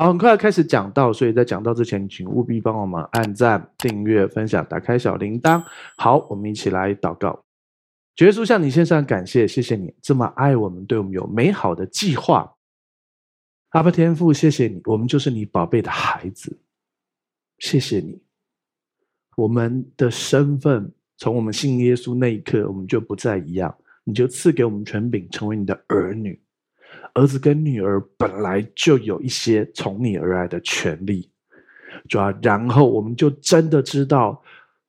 好，很快开始讲道，所以在讲道之前，请务必帮我们按赞、订阅、分享、打开小铃铛。好，我们一起来祷告。主耶稣向你献上感谢，谢谢你这么爱我们，对我们有美好的计划。阿爸天父，谢谢你，我们就是你宝贝的孩子。谢谢你，我们的身份从我们信耶稣那一刻，我们就不再一样。你就赐给我们权柄，成为你的儿女。儿子跟女儿本来就有一些从你而来的权利，主要然后我们就真的知道，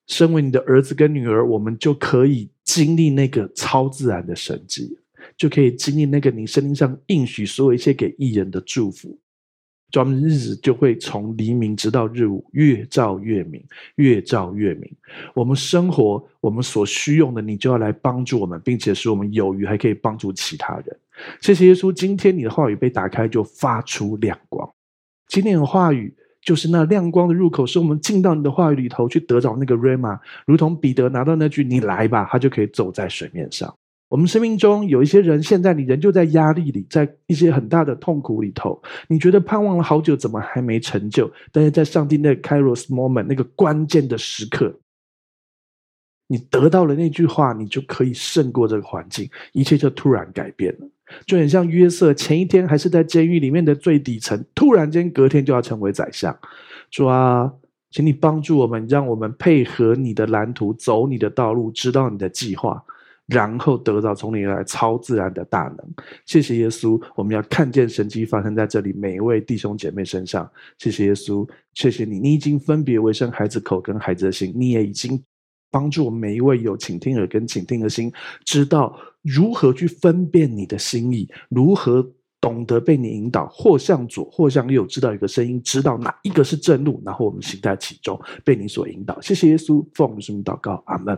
身为你的儿子跟女儿，我们就可以经历那个超自然的神迹。就可以经历那个你生命上应许所有一切给艺人的祝福，专门日子就会从黎明直到日午，越照越明，越照越明。我们生活，我们所需用的，你就要来帮助我们，并且使我们有余，还可以帮助其他人。谢谢耶稣，今天你的话语被打开，就发出亮光。今天的话语就是那亮光的入口，是我们进到你的话语里头去得着那个 Rhema，如同彼得拿到那句“你来吧”，他就可以走在水面上。我们生命中有一些人，现在你仍旧在压力里，在一些很大的痛苦里头，你觉得盼望了好久，怎么还没成就？但是在上帝那个 Kairos moment 那个关键的时刻，你得到了那句话，你就可以胜过这个环境，一切就突然改变了。就很像约瑟，前一天还是在监狱里面的最底层，突然间隔天就要成为宰相。主啊，请你帮助我们，让我们配合你的蓝图，走你的道路，知道你的计划。然后得到从你而来超自然的大能，谢谢耶稣，我们要看见神迹发生在这里每一位弟兄姐妹身上。谢谢耶稣，谢谢你，你已经分别为圣孩子口跟孩子的心，你也已经帮助我们每一位有倾听耳跟倾听的心，知道如何去分辨你的心意，如何懂得被你引导，或向左或向右，知道一个声音，知道哪一个是正路，然后我们行在其中，被你所引导。谢谢耶稣，奉我们圣名祷告，阿门。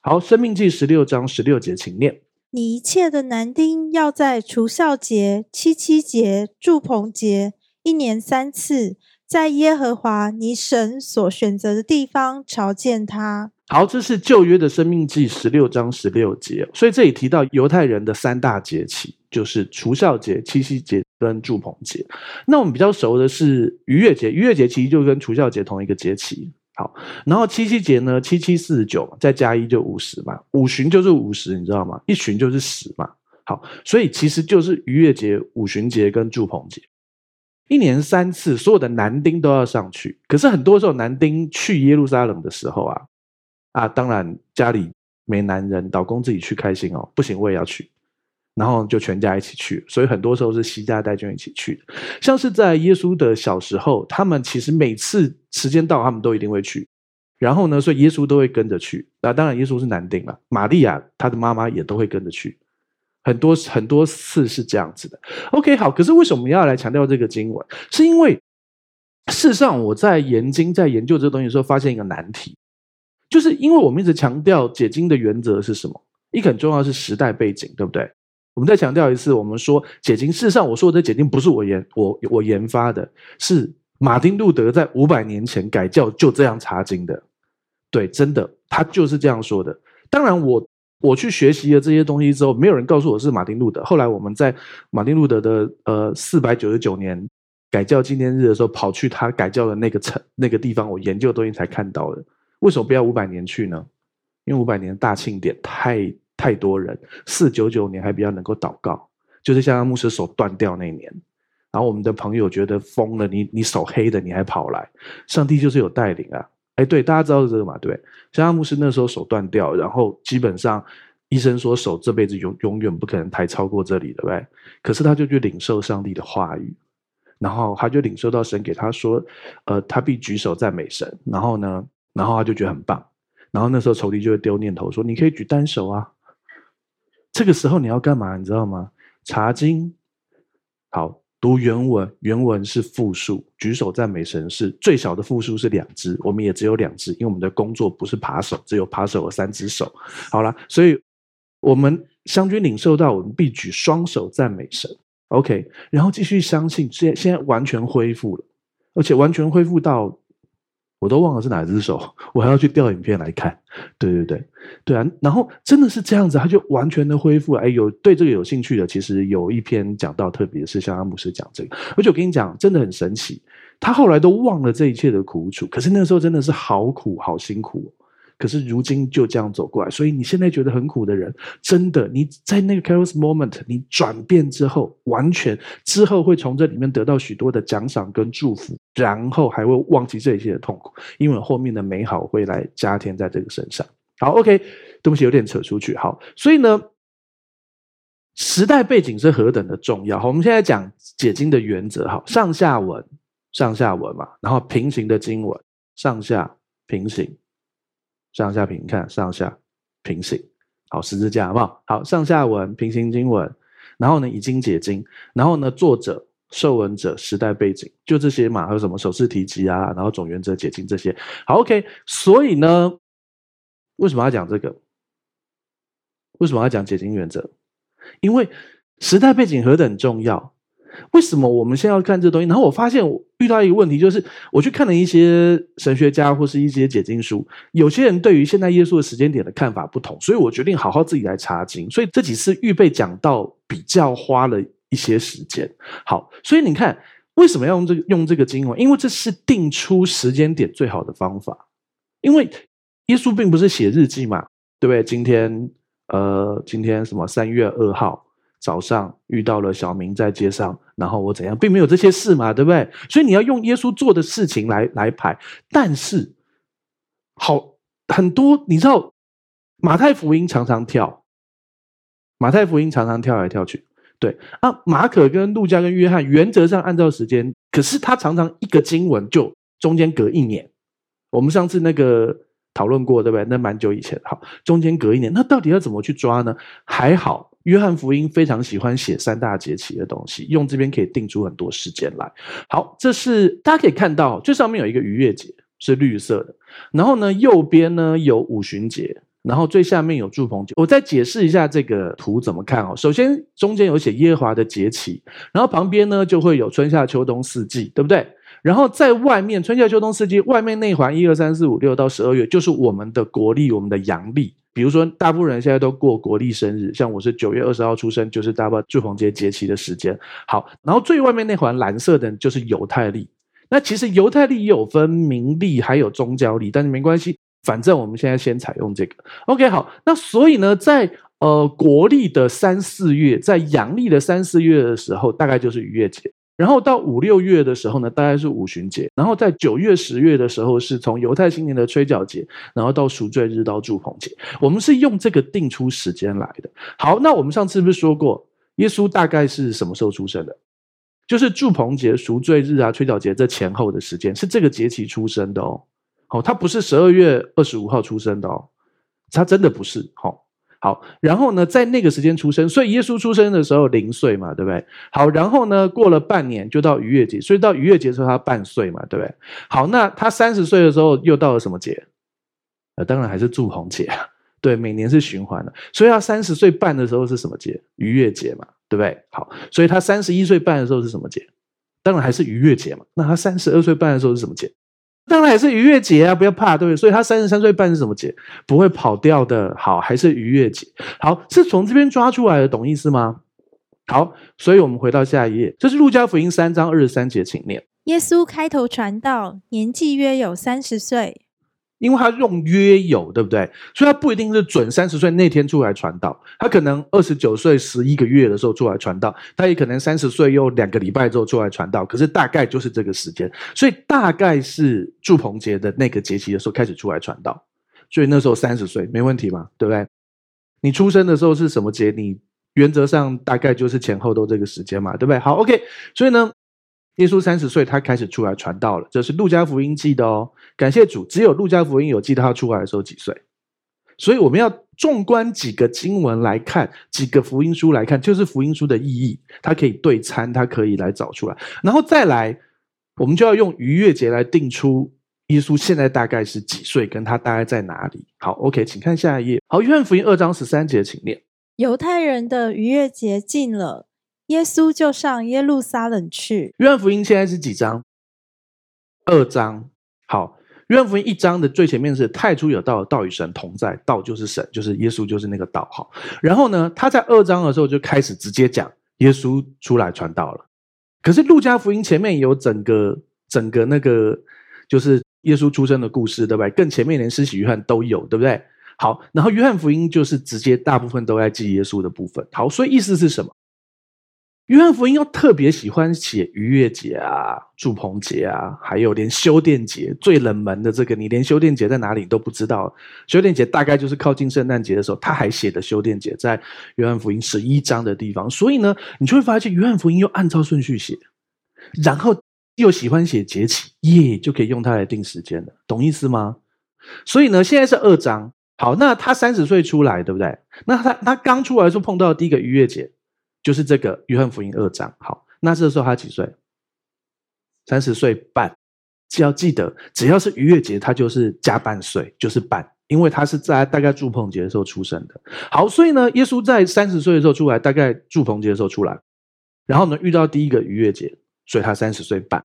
好，《生命记》十六章十六节，请念：你一切的男丁要在除酵节、七七节、祝棚节，一年三次，在耶和华你神所选择的地方朝见他。好，这是旧约的《生命记》十六章十六节，所以这里提到犹太人的三大节期，就是除酵节、七七节跟住棚节。那我们比较熟的是逾越节，逾越节其实就跟除酵节同一个节期。好，然后七七节呢，七七四十九，再加一就五十嘛，五旬就是五十，你知道吗？一旬就是十嘛。好，所以其实就是逾越节、五旬节跟住棚节，一年三次，所有的男丁都要上去。可是很多时候男丁去耶路撒冷的时候啊，啊，当然家里没男人，老公自己去开心哦，不行我也要去。然后就全家一起去，所以很多时候是携家带眷一起去的。像是在耶稣的小时候，他们其实每次时间到，他们都一定会去。然后呢，所以耶稣都会跟着去。那当然，耶稣是男丁了，玛利亚他的妈妈也都会跟着去。很多很多次是这样子的。OK，好。可是为什么要来强调这个经文？是因为事实上我在研经在研究这东西的时候，发现一个难题，就是因为我们一直强调解经的原则是什么？一个很重要的是时代背景，对不对？我们再强调一次，我们说解经，事实上我说的解经不是我研我我研发的，是马丁路德在五百年前改教就这样查经的，对，真的他就是这样说的。当然我我去学习了这些东西之后，没有人告诉我是马丁路德。后来我们在马丁路德的呃四百九十九年改教纪念日的时候，跑去他改教的那个城那个地方，我研究的东西才看到的。为什么不要五百年去呢？因为五百年大庆典太。太多人，四九九年还比较能够祷告，就是像牧师手断掉那年，然后我们的朋友觉得疯了，你你手黑的你还跑来，上帝就是有带领啊，哎，对，大家知道这个嘛？对，像牧师那时候手断掉，然后基本上医生说手这辈子永永远不可能抬超过这里，对不对？可是他就去领受上帝的话语，然后他就领受到神给他说，呃，他必举手赞美神，然后呢，然后他就觉得很棒，然后那时候仇敌就会丢念头说，你可以举单手啊。这个时候你要干嘛？你知道吗？查经，好，读原文，原文是复数，举手赞美神是最小的复数是两只，我们也只有两只，因为我们的工作不是扒手，只有扒手有三只手。好了，所以我们将军领受到，我们必举双手赞美神。OK，然后继续相信，现现在完全恢复了，而且完全恢复到我都忘了是哪只手，我还要去调影片来看。对对对，对啊，然后真的是这样子，他就完全的恢复了。哎，有对这个有兴趣的，其实有一篇讲到，特别是像阿姆斯讲这个，而且我跟你讲，真的很神奇，他后来都忘了这一切的苦楚，可是那时候真的是好苦好辛苦。可是如今就这样走过来，所以你现在觉得很苦的人，真的你在那个 Kairos moment，你转变之后，完全之后会从这里面得到许多的奖赏跟祝福，然后还会忘记这一切的痛苦，因为后面的美好会来加添在这个身上。好，OK，对不起，有点扯出去。好，所以呢，时代背景是何等的重要。好，我们现在讲解经的原则。好，上下文，上下文嘛，然后平行的经文，上下平行。上下平看，上下平行，好，十字架好不好？好，上下文平行经文，然后呢，以经解经，然后呢，作者、受文者、时代背景，就这些嘛，还有什么首次提及啊，然后总原则解经这些，好，OK。所以呢，为什么要讲这个？为什么要讲解经原则？因为时代背景何等重要。为什么我们现在要看这东西？然后我发现我遇到一个问题，就是我去看了一些神学家或是一些解经书，有些人对于现在耶稣的时间点的看法不同，所以我决定好好自己来查经。所以这几次预备讲道比较花了一些时间。好，所以你看为什么要用这个用这个经文？因为这是定出时间点最好的方法。因为耶稣并不是写日记嘛，对不对？今天呃，今天什么三月二号。早上遇到了小明在街上，然后我怎样，并没有这些事嘛，对不对？所以你要用耶稣做的事情来来排。但是，好很多，你知道，马太福音常常跳，马太福音常常跳来跳去，对啊，马可跟路加跟约翰原则上按照时间，可是他常常一个经文就中间隔一年。我们上次那个讨论过，对不对？那蛮久以前，好，中间隔一年，那到底要怎么去抓呢？还好。约翰福音非常喜欢写三大节期的东西，用这边可以定出很多时间来。好，这是大家可以看到，最上面有一个逾越节是绿色的，然后呢，右边呢有五旬节，然后最下面有住棚节。我再解释一下这个图怎么看哦。首先中间有写耶和华的节期，然后旁边呢就会有春夏秋冬四季，对不对？然后在外面春夏秋冬四季外面内环一二三四五六到十二月，就是我们的国历，我们的阳历。比如说，大部分人现在都过国历生日，像我是九月二十号出生，就是大部住棚节节期的时间。好，然后最外面那环蓝色的，就是犹太历。那其实犹太历也有分民历，还有宗教历，但是没关系，反正我们现在先采用这个。OK，好，那所以呢，在呃国历的三四月，在阳历的三四月的时候，大概就是逾越节。然后到五六月的时候呢，大概是五旬节。然后在九月、十月的时候，是从犹太新年的吹角节，然后到赎罪日到祝棚节。我们是用这个定出时间来的。好，那我们上次不是说过，耶稣大概是什么时候出生的？就是祝棚节、赎罪日啊、吹角节这前后的时间，是这个节期出生的哦。好，他不是十二月二十五号出生的哦，他真的不是。好。好，然后呢，在那个时间出生，所以耶稣出生的时候零岁嘛，对不对？好，然后呢，过了半年就到逾越节，所以到逾越节的时候他半岁嘛，对不对？好，那他三十岁的时候又到了什么节？呃，当然还是住棚节，对，每年是循环的，所以他三十岁半的时候是什么节？逾越节嘛，对不对？好，所以他三十一岁半的时候是什么节？当然还是逾越节嘛。那他三十二岁半的时候是什么节？当然也是逾越节啊，不要怕，对不对？所以他三十三岁半是什么节？不会跑掉的。好，还是逾越节。好，是从这边抓出来的，懂意思吗？好，所以我们回到下一页，这是路加福音三章二十三节，请念。耶稣开头传道，年纪约有三十岁。因为他用约有，对不对？所以他不一定是准三十岁那天出来传道，他可能二十九岁十一个月的时候出来传道，他也可能三十岁又两个礼拜之后出来传道。可是大概就是这个时间，所以大概是祝棚节的那个节期的时候开始出来传道。所以那时候三十岁没问题嘛，对不对？你出生的时候是什么节？你原则上大概就是前后都这个时间嘛，对不对？好，OK。所以呢，耶稣三十岁，他开始出来传道了。这是路加福音记的哦。感谢主，只有路加福音有记得他出来的时候几岁。所以我们要纵观几个经文来看，几个福音书来看，就是福音书的意义，它可以对参，它可以来找出来。然后再来，我们就要用逾越节来定出耶稣现在大概是几岁，跟他大概在哪里。好，OK，请看下一页。好，约翰福音二章十三节，请念。犹太人的逾越节近了。耶稣就上耶路撒冷去。约翰福音现在是几章？二章。好，约翰福音一章的最前面是太初有道，道与神同在，道就是神，就是耶稣，就是那个道。好，然后呢，他在二章的时候就开始直接讲耶稣出来传道了。可是路加福音前面有整个整个那个就是耶稣出生的故事，对不对？更前面连施洗约翰都有，对不对？好，然后约翰福音就是直接大部分都在记耶稣的部分。好，所以意思是什么？约翰福音又特别喜欢写逾越节啊、祝棚节啊，还有连修殿节最冷门的这个，你连修殿节在哪里都不知道。修殿节大概就是靠近圣诞节的时候，他还写的修殿节在约翰福音十一章的地方。所以呢，你就会发现约翰福音又按照顺序写，然后又喜欢写节期，耶，就可以用它来定时间了，懂意思吗？所以呢，现在是二章，好，那他三十岁出来，对不对？那他他刚出来的时候碰到第一个逾越节。就是这个约翰福音二章，好，那这时候他几岁？三十岁半。只要记得，只要是逾越节，他就是加半岁，就是半，因为他是在大概祝棚节的时候出生的。好，所以呢，耶稣在三十岁的时候出来，大概祝棚节的时候出来，然后呢，遇到第一个逾越节，所以他三十岁半，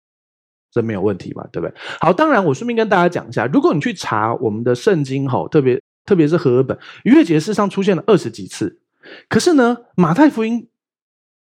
这没有问题嘛，对不对？好，当然我顺便跟大家讲一下，如果你去查我们的圣经，吼，特别特别是和合本，逾越节事实上出现了二十几次，可是呢，马太福音。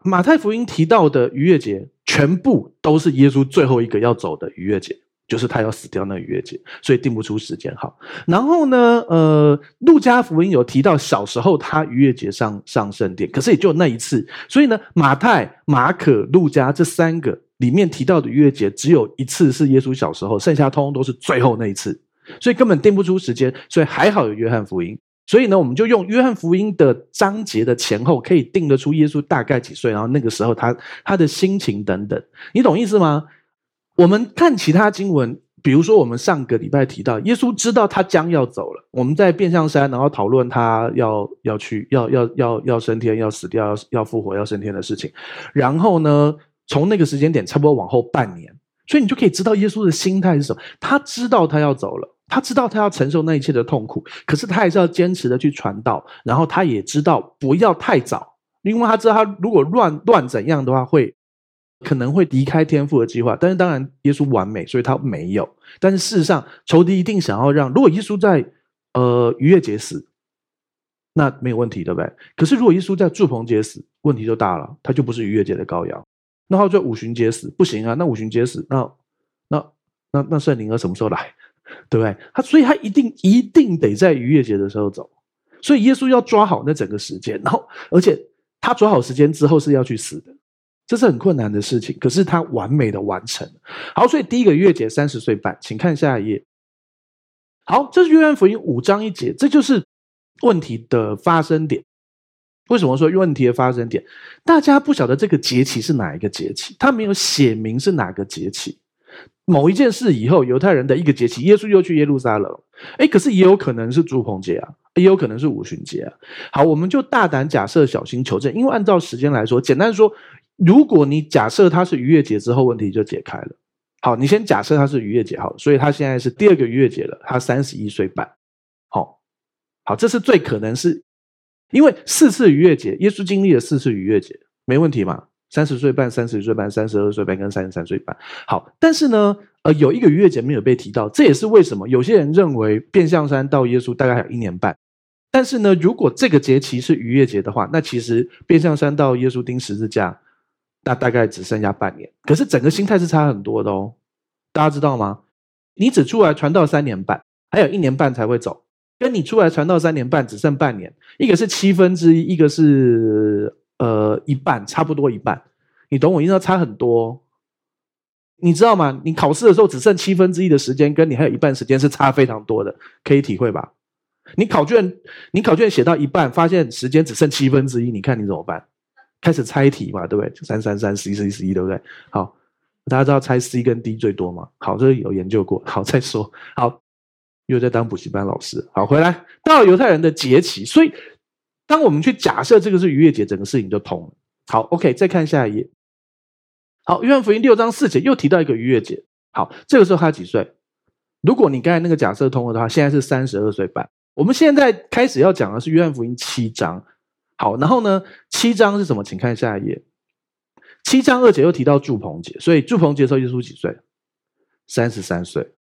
马太福音提到的逾越节，全部都是耶稣最后一个要走的逾越节，就是他要死掉那逾越节，所以定不出时间。好，然后呢，呃，路加福音有提到小时候他逾越节上上圣殿，可是也就那一次。所以呢，马太、马可、路加这三个里面提到的逾越节，只有一次是耶稣小时候，剩下通通都是最后那一次，所以根本定不出时间。所以还好有约翰福音。所以呢，我们就用约翰福音的章节的前后，可以定得出耶稣大概几岁，然后那个时候他他的心情等等，你懂意思吗？我们看其他经文，比如说我们上个礼拜提到，耶稣知道他将要走了，我们在变相山，然后讨论他要要去要要要要升天，要死掉，要要复活，要升天的事情。然后呢，从那个时间点差不多往后半年，所以你就可以知道耶稣的心态是什么。他知道他要走了。他知道他要承受那一切的痛苦，可是他还是要坚持的去传道。然后他也知道不要太早，因为他知道他如果乱乱怎样的话，会可能会离开天父的计划。但是当然，耶稣完美，所以他没有。但是事实上，仇敌一定想要让，如果耶稣在呃逾越节死，那没有问题，对不对？可是如果耶稣在祝棚节死，问题就大了，他就不是逾越节的羔羊。那他就五旬节死不行啊？那五旬节死，那那那那圣灵儿什么时候来？对不对？他所以，他一定一定得在逾越节的时候走。所以，耶稣要抓好那整个时间，然后，而且他抓好时间之后是要去死的，这是很困难的事情。可是他完美的完成。好，所以第一个逾越节三十岁半，请看下一页。好，这是约翰福音五章一节，这就是问题的发生点。为什么说问题的发生点？大家不晓得这个节期是哪一个节期，他没有写明是哪个节期。某一件事以后，犹太人的一个节期，耶稣又去耶路撒冷，诶，可是也有可能是住棚节啊，也有可能是五旬节啊。好，我们就大胆假设，小心求证，因为按照时间来说，简单说，如果你假设它是逾越节之后，问题就解开了。好，你先假设它是逾越节，好，所以他现在是第二个逾越节了，他三十一岁半。好，好，这是最可能是，因为四次逾越节，耶稣经历了四次逾越节，没问题嘛。三十岁半、三十岁半、三十二岁半跟三十三岁半。好，但是呢，呃，有一个逾越节没有被提到，这也是为什么有些人认为变相山到耶稣大概还有一年半。但是呢，如果这个节期是逾越节的话，那其实变相山到耶稣钉十字架，那大概只剩下半年。可是整个心态是差很多的哦，大家知道吗？你只出来传道三年半，还有一年半才会走，跟你出来传道三年半只剩半年，一个是七分之一，一个是。呃，一半差不多一半，你懂我意思？差很多，你知道吗？你考试的时候只剩七分之一的时间，跟你还有一半时间是差非常多的，可以体会吧？你考卷，你考卷写到一半，发现时间只剩七分之一，你看你怎么办？开始猜题嘛，对不对？三三三十一十一十一，对不对？好，大家知道猜 C 跟 D 最多吗？好，这个有研究过。好，再说。好，又在当补习班老师。好，回来到犹太人的节期，所以。当我们去假设这个是逾越节，整个事情就通了。好，OK，再看下一页。好，约翰福音六章四节又提到一个逾越节。好，这个时候他几岁？如果你刚才那个假设通了的话，现在是三十二岁半。我们现在开始要讲的是约翰福音七章。好，然后呢，七章是什么？请看下一页。七章二节又提到祝棚节，所以祝棚节的时候耶稣几岁？三十三岁。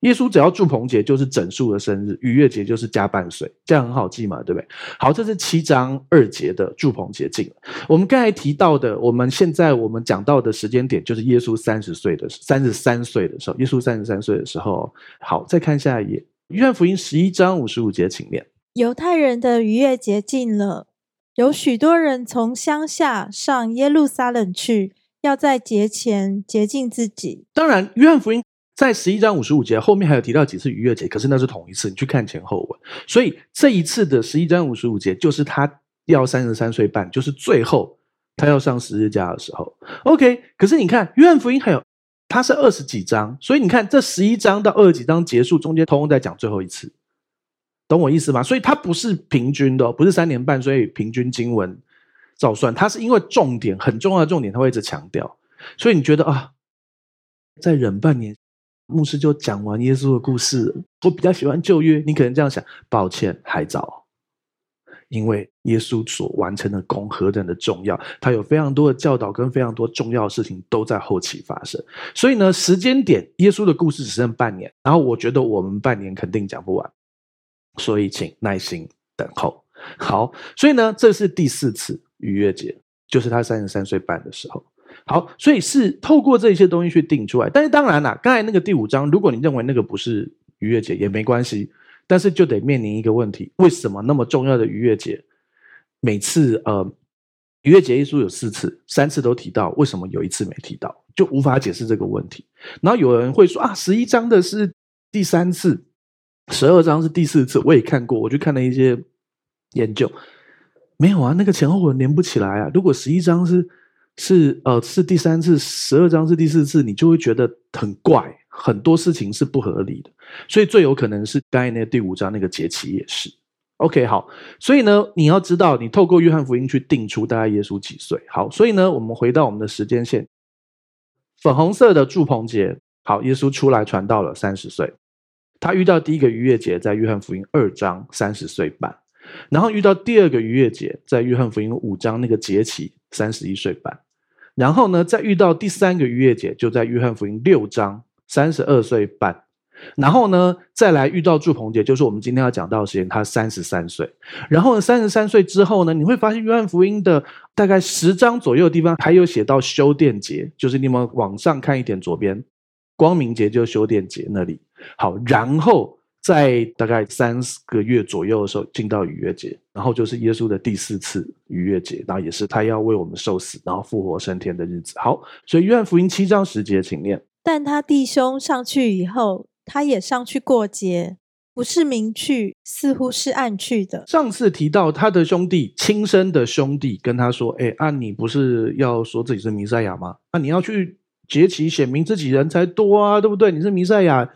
耶稣只要住棚节就是整数的生日，逾越节就是加半岁，这样很好记嘛，对不对？好，这是七章二节的住棚节近了。我们刚才提到的，我们现在我们讲到的时间点，就是耶稣三十岁的三十三岁的时候，耶稣三十三岁的时候。好，再看下一页，约翰福音十一章五十五节，请念。犹太人的逾越节近了，有许多人从乡下上耶路撒冷去，要在节前洁净自己。当然，约翰福音。在十一章五十五节后面还有提到几次逾越节，可是那是同一次，你去看前后文。所以这一次的十一章五十五节就是他要三十三岁半，就是最后他要上十字架的时候。OK，可是你看约翰福音还有他是二十几章，所以你看这十一章到二十几章结束中间，通通在讲最后一次，懂我意思吗？所以它不是平均的，不是三年半，所以平均经文照算，它是因为重点很重要的重点，他会一直强调。所以你觉得啊，再忍半年。牧师就讲完耶稣的故事，我比较喜欢旧约。你可能这样想，抱歉，还早，因为耶稣所完成的功何等的重要，他有非常多的教导跟非常多重要的事情都在后期发生。所以呢，时间点，耶稣的故事只剩半年，然后我觉得我们半年肯定讲不完，所以请耐心等候。好，所以呢，这是第四次逾越节，就是他三十三岁半的时候。好，所以是透过这些东西去定出来。但是当然啦，刚才那个第五章，如果你认为那个不是逾越节也没关系，但是就得面临一个问题：为什么那么重要的逾越节，每次呃逾越节一书有四次，三次都提到，为什么有一次没提到，就无法解释这个问题。然后有人会说啊，十一章的是第三次，十二章是第四次，我也看过，我去看了一些研究，没有啊，那个前后文连不起来啊。如果十一章是是呃，是第三次，十二章是第四次，你就会觉得很怪，很多事情是不合理的，所以最有可能是刚才那第五章那个节期也是。OK，好，所以呢，你要知道，你透过约翰福音去定出大概耶稣几岁。好，所以呢，我们回到我们的时间线，粉红色的祝棚节，好，耶稣出来传道了三十岁，他遇到第一个逾越节在约翰福音二章三十岁半，然后遇到第二个逾越节在约翰福音五章那个节期三十一岁半。然后呢，再遇到第三个逾越节，就在约翰福音六章三十二岁半。然后呢，再来遇到住棚节，就是我们今天要讲到的时间，他三十三岁。然后呢，三十三岁之后呢，你会发现约翰福音的大概十章左右的地方，还有写到修殿节，就是你们往上看一点，左边光明节就是修殿节那里。好，然后。在大概三四个月左右的时候，进到逾越节，然后就是耶稣的第四次逾越节，然后也是他要为我们受死，然后复活升天的日子。好，所以约翰福音七章十节，请念。但他弟兄上去以后，他也上去过节，不是明去，似乎是暗去的。上次提到他的兄弟，亲生的兄弟跟他说：“哎，啊，你不是要说自己是弥赛亚吗？那、啊、你要去节期显明自己人才多啊，对不对？你是弥赛亚。”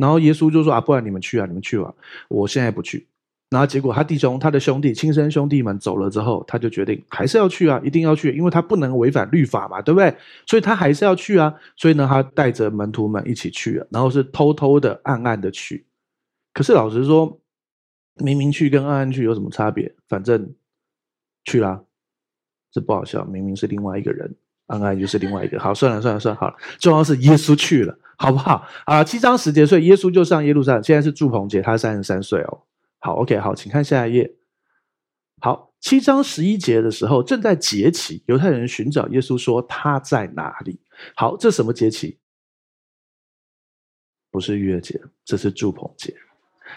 然后耶稣就说啊，不然你们去啊，你们去吧，我现在不去。然后结果他弟兄、他的兄弟、亲生兄弟们走了之后，他就决定还是要去啊，一定要去，因为他不能违反律法嘛，对不对？所以他还是要去啊。所以呢，他带着门徒们一起去了，然后是偷偷的、暗暗的去。可是老实说，明明去跟暗暗去有什么差别？反正去啦，这不好笑，明明是另外一个人，暗暗就是另外一个。好，算了算了算了，好了，重要是耶稣去了。好不好啊？七章十节，所以耶稣就上耶路撒冷。现在是祝棚节，他三十三岁哦。好，OK，好，请看下一页。好，七章十一节的时候，正在节期，犹太人寻找耶稣，说他在哪里？好，这什么节期？不是逾越节，这是祝棚节。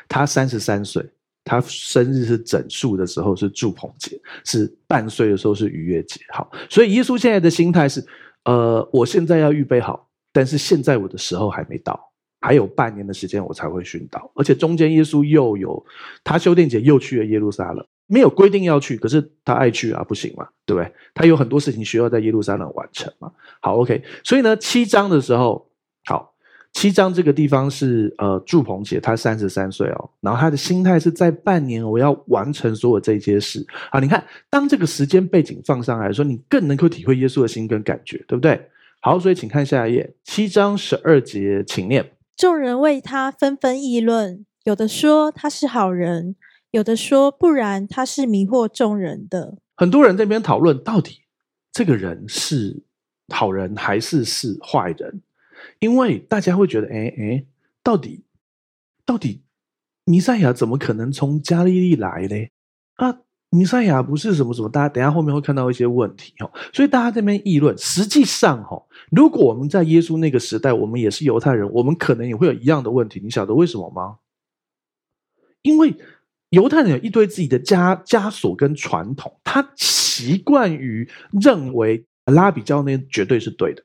他三十三岁，他生日是整数的时候是祝棚节，是半岁的时候是逾越节。好，所以耶稣现在的心态是：呃，我现在要预备好。但是现在我的时候还没到，还有半年的时间我才会殉道，而且中间耶稣又有他修殿节又去了耶路撒冷，没有规定要去，可是他爱去啊，不行嘛，对不对？他有很多事情需要在耶路撒冷完成嘛。好，OK，所以呢，七章的时候，好，七章这个地方是呃祝棚姐，她三十三岁哦，然后他的心态是在半年我要完成所有这些事啊。你看，当这个时间背景放上来说，你更能够体会耶稣的心跟感觉，对不对？好，所以请看下一页，七章十二节，请念。众人为他纷纷议论，有的说他是好人，有的说不然，他是迷惑众人的。很多人在这边讨论，到底这个人是好人还是是坏人？因为大家会觉得，哎哎，到底到底弥赛亚怎么可能从加利利来呢？啊，弥赛亚不是什么什么，大家等一下后面会看到一些问题哦。所以大家这边议论，实际上哈，如果我们在耶稣那个时代，我们也是犹太人，我们可能也会有一样的问题。你晓得为什么吗？因为犹太人有一堆自己的枷枷锁跟传统，他习惯于认为拉比教那绝对是对的。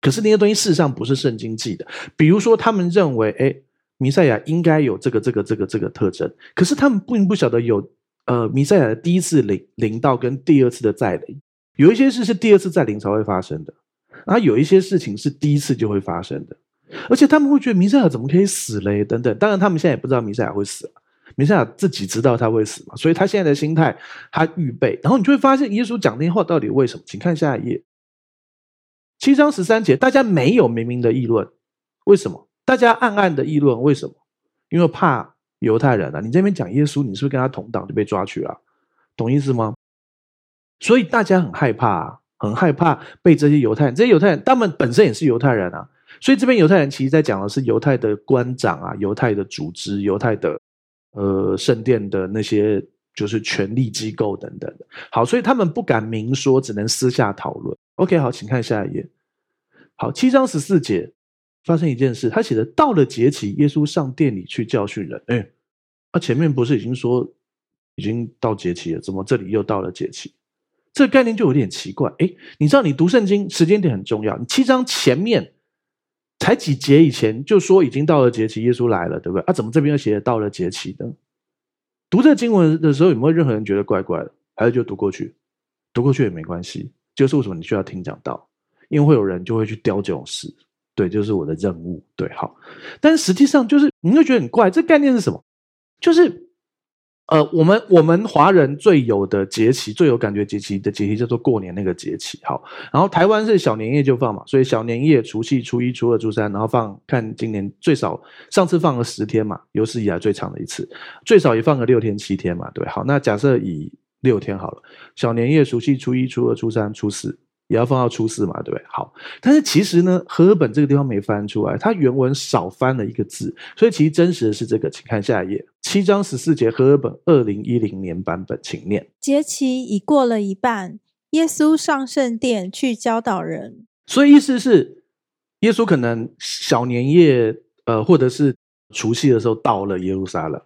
可是那些东西事实上不是圣经记的，比如说他们认为，哎，弥赛亚应该有这个、这个、这个、这个特征，可是他们并不晓得有，呃，弥赛亚的第一次临临到跟第二次的再临，有一些事是第二次再临才会发生的，然后有一些事情是第一次就会发生的，而且他们会觉得弥赛亚怎么可以死嘞？等等，当然他们现在也不知道弥赛亚会死，弥赛亚自己知道他会死嘛，所以他现在的心态，他预备，然后你就会发现耶稣讲那些话到底为什么？请看下一页。七章十三节，大家没有明明的议论，为什么？大家暗暗的议论，为什么？因为怕犹太人啊！你这边讲耶稣，你是不是跟他同党就被抓去了？懂意思吗？所以大家很害怕啊，很害怕被这些犹太人，这些犹太人他们本身也是犹太人啊，所以这边犹太人其实在讲的是犹太的官长啊，犹太的组织，犹太的呃圣殿的那些就是权力机构等等的。好，所以他们不敢明说，只能私下讨论。OK，好，请看下一页。好，七章十四节发生一件事，他写的到了节期，耶稣上殿里去教训人。哎，他前面不是已经说已经到节期了，怎么这里又到了节期？这个概念就有点奇怪。哎，你知道你读圣经时间点很重要。你七章前面才几节以前就说已经到了节期，耶稣来了，对不对？啊，怎么这边又写到了节期呢？读这经文的时候有没有任何人觉得怪怪的？还是就读过去？读过去也没关系。就是为什么你需要听讲道，因为会有人就会去雕这种事，对，就是我的任务，对，好。但是实际上就是你会觉得很怪，这概念是什么？就是呃，我们我们华人最有的节气，最有感觉节气的节气叫做过年那个节气，好。然后台湾是小年夜就放嘛，所以小年夜、除夕、初一、初二、初三，然后放看今年最少上次放了十天嘛，有史以来最长的一次，最少也放个六天七天嘛，对，好。那假设以六天好了，小年夜、除夕、初一、初二、初三、初四，也要放到初四嘛，对不对？好，但是其实呢，和合本这个地方没翻出来，它原文少翻了一个字，所以其实真实的是这个，请看下一页，七章十四节，和合本二零一零年版本，请念。节期已过了一半，耶稣上圣殿去教导人，所以意思是，耶稣可能小年夜，呃，或者是除夕的时候到了耶路撒冷，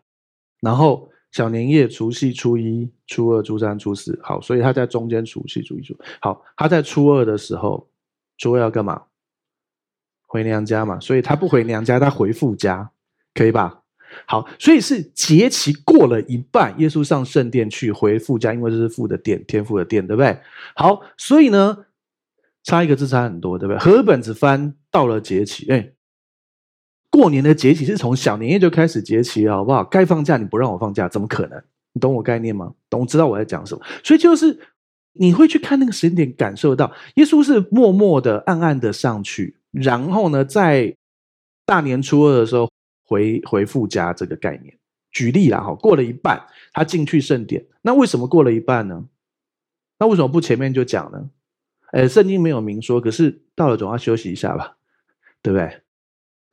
然后。小年夜、除夕、初一、初二、初三、初四，好，所以他在中间除夕、初一、初好，他在初二的时候，初二要干嘛？回娘家嘛，所以他不回娘家，他回父家，可以吧？好，所以是节期过了一半，耶稣上圣殿去回父家，因为这是父的殿，天父的殿，对不对？好，所以呢，差一个字差很多，对不对？和本子翻到了节期，哎。过年的节期是从小年夜就开始节期了，好不好？该放假你不让我放假，怎么可能？你懂我概念吗？懂，知道我在讲什么？所以就是你会去看那个时间点，感受到耶稣是默默的、暗暗的上去，然后呢，在大年初二的时候回回父家这个概念。举例啦，哈，过了一半，他进去圣殿，那为什么过了一半呢？那为什么不前面就讲呢？诶，圣经没有明说，可是到了总要休息一下吧，对不对？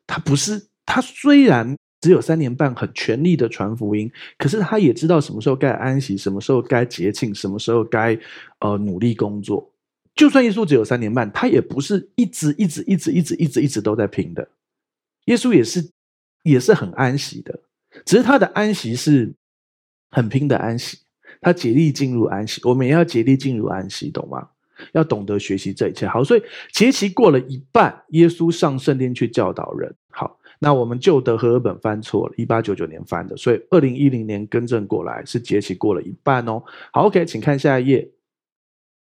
他不是，他虽然只有三年半，很全力的传福音，可是他也知道什么时候该安息，什么时候该节庆，什么时候该呃努力工作。就算耶稣只有三年半，他也不是一直一直一直一直一直一直都在拼的。耶稣也是也是很安息的，只是他的安息是很拼的安息，他竭力进入安息。我们也要竭力进入安息，懂吗？要懂得学习这一切。好，所以节期过了一半，耶稣上圣殿去教导人。那我们旧的和合本翻错了，一八九九年翻的，所以二零一零年更正过来是节期过了一半哦。好，OK，请看下一页。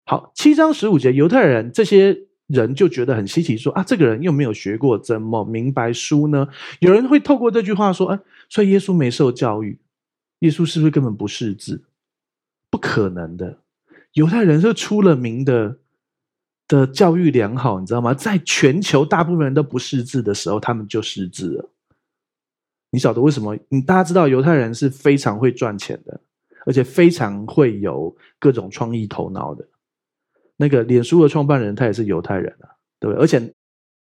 好，七章十五节，犹太人这些人就觉得很稀奇说，说啊，这个人又没有学过，怎么明白书呢？有人会透过这句话说，啊，所以耶稣没受教育，耶稣是不是根本不识字？不可能的。犹太人是出了名的的教育良好，你知道吗？在全球大部分人都不识字的时候，他们就识字了。你晓得为什么？你大家知道犹太人是非常会赚钱的，而且非常会有各种创意头脑的。那个脸书的创办人他也是犹太人啊，对不对？而且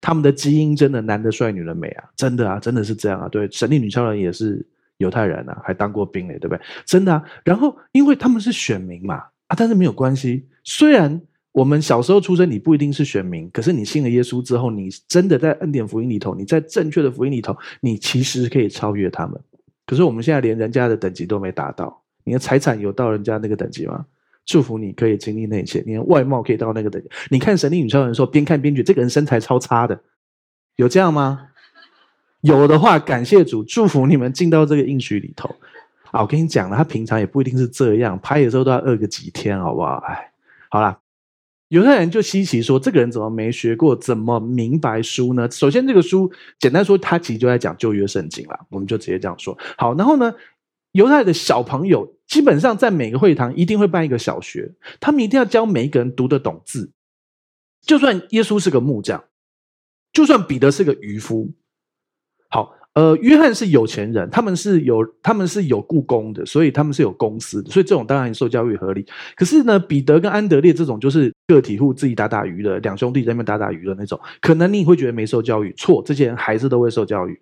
他们的基因真的男的帅，女的美啊，真的啊，真的是这样啊。对，神力女超人也是犹太人啊，还当过兵嘞，对不对？真的啊。然后因为他们是选民嘛，啊，但是没有关系。虽然我们小时候出生，你不一定是选民，可是你信了耶稣之后，你真的在恩典福音里头，你在正确的福音里头，你其实可以超越他们。可是我们现在连人家的等级都没达到，你的财产有到人家那个等级吗？祝福你可以经历那些，你的外貌可以到那个等级。你看《神力女超人》说，边看边觉得这个人身材超差的，有这样吗？有的话，感谢主，祝福你们进到这个应许里头。啊，我跟你讲了，他平常也不一定是这样，拍的时候都要饿个几天，好不好？哎，好啦，犹太人就稀奇说，这个人怎么没学过，怎么明白书呢？首先，这个书简单说，他其实就在讲旧约圣经啦，我们就直接这样说。好，然后呢，犹太的小朋友。基本上在每个会堂一定会办一个小学，他们一定要教每一个人读得懂字。就算耶稣是个木匠，就算彼得是个渔夫，好，呃，约翰是有钱人，他们是有他们是有雇工的，所以他们是有公司的，所以这种当然受教育合理。可是呢，彼得跟安德烈这种就是个体户自己打打鱼的，两兄弟在那边打打鱼的那种，可能你会觉得没受教育，错，这些人还是都会受教育，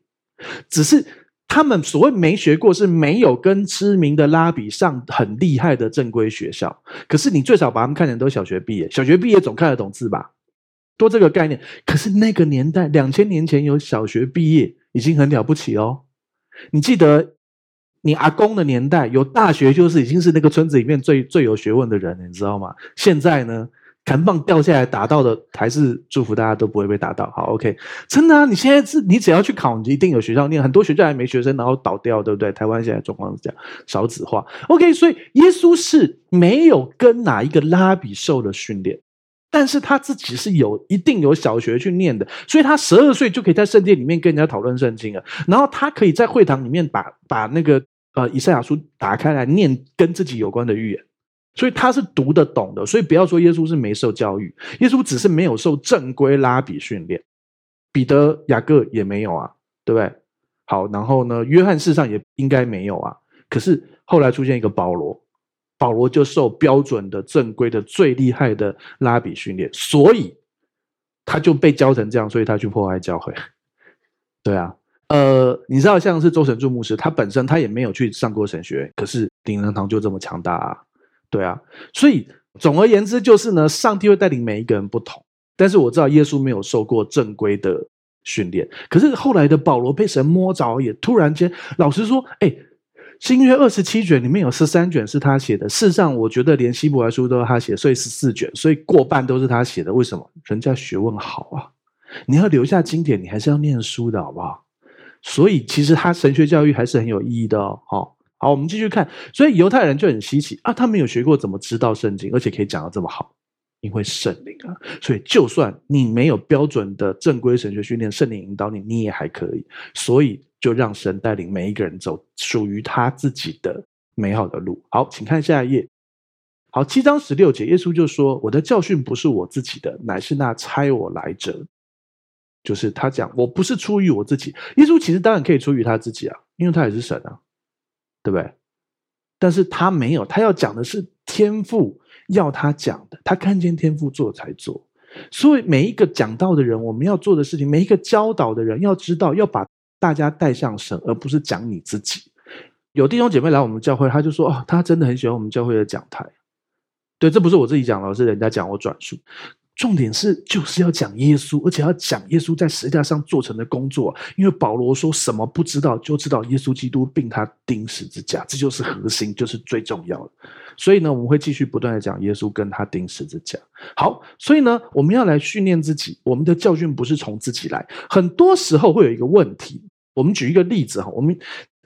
只是。他们所谓没学过，是没有跟知名的拉比上很厉害的正规学校。可是你最少把他们看成都小学毕业，小学毕业总看得懂字吧？多这个概念。可是那个年代，两千年前有小学毕业已经很了不起哦。你记得你阿公的年代有大学，就是已经是那个村子里面最最有学问的人，你知道吗？现在呢？弹棒掉下来打到的，还是祝福大家都不会被打到。好，OK，真的啊！你现在是，你只要去考，你一定有学校念。很多学校还没学生，然后倒掉，对不对？台湾现在状况是这样，少子化。OK，所以耶稣是没有跟哪一个拉比受的训练，但是他自己是有一定有小学去念的，所以他十二岁就可以在圣殿里面跟人家讨论圣经了。然后他可以在会堂里面把把那个呃以赛亚书打开来念跟自己有关的预言。所以他是读得懂的，所以不要说耶稣是没受教育，耶稣只是没有受正规拉比训练，彼得、雅各也没有啊，对不对？好，然后呢，约翰事实上也应该没有啊。可是后来出现一个保罗，保罗就受标准的正规的最厉害的拉比训练，所以他就被教成这样，所以他去破坏教会。对啊，呃，你知道像是周神助牧师，他本身他也没有去上过神学，可是灵粮堂就这么强大啊。对啊，所以总而言之就是呢，上帝会带领每一个人不同。但是我知道耶稣没有受过正规的训练，可是后来的保罗被神摸着，也突然间，老实说，哎，新约二十七卷里面有十三卷是他写的。事实上，我觉得连希伯来书都是他写，所以十四卷，所以过半都是他写的。为什么？人家学问好啊！你要留下经典，你还是要念书的，好不好？所以其实他神学教育还是很有意义的哦。哦好，我们继续看。所以犹太人就很稀奇啊，他没有学过，怎么知道圣经，而且可以讲得这么好？因为圣灵啊。所以就算你没有标准的正规神学训练，圣灵引导你，你也还可以。所以就让神带领每一个人走属于他自己的美好的路。好，请看下一页。好，七章十六节，耶稣就说：“我的教训不是我自己的，乃是那差我来者。”就是他讲，我不是出于我自己。耶稣其实当然可以出于他自己啊，因为他也是神啊。对不对？但是他没有，他要讲的是天赋要他讲的，他看见天赋做才做。所以每一个讲道的人，我们要做的事情，每一个教导的人，要知道要把大家带向神，而不是讲你自己。有弟兄姐妹来我们教会，他就说：“哦，他真的很喜欢我们教会的讲台。”对，这不是我自己讲的，是人家讲我转述。重点是就是要讲耶稣，而且要讲耶稣在十字架上做成的工作。因为保罗说什么不知道，就知道耶稣基督并他钉十字架，这就是核心，就是最重要的。所以呢，我们会继续不断的讲耶稣跟他钉十字架。好，所以呢，我们要来训练自己。我们的教训不是从自己来，很多时候会有一个问题。我们举一个例子哈，我们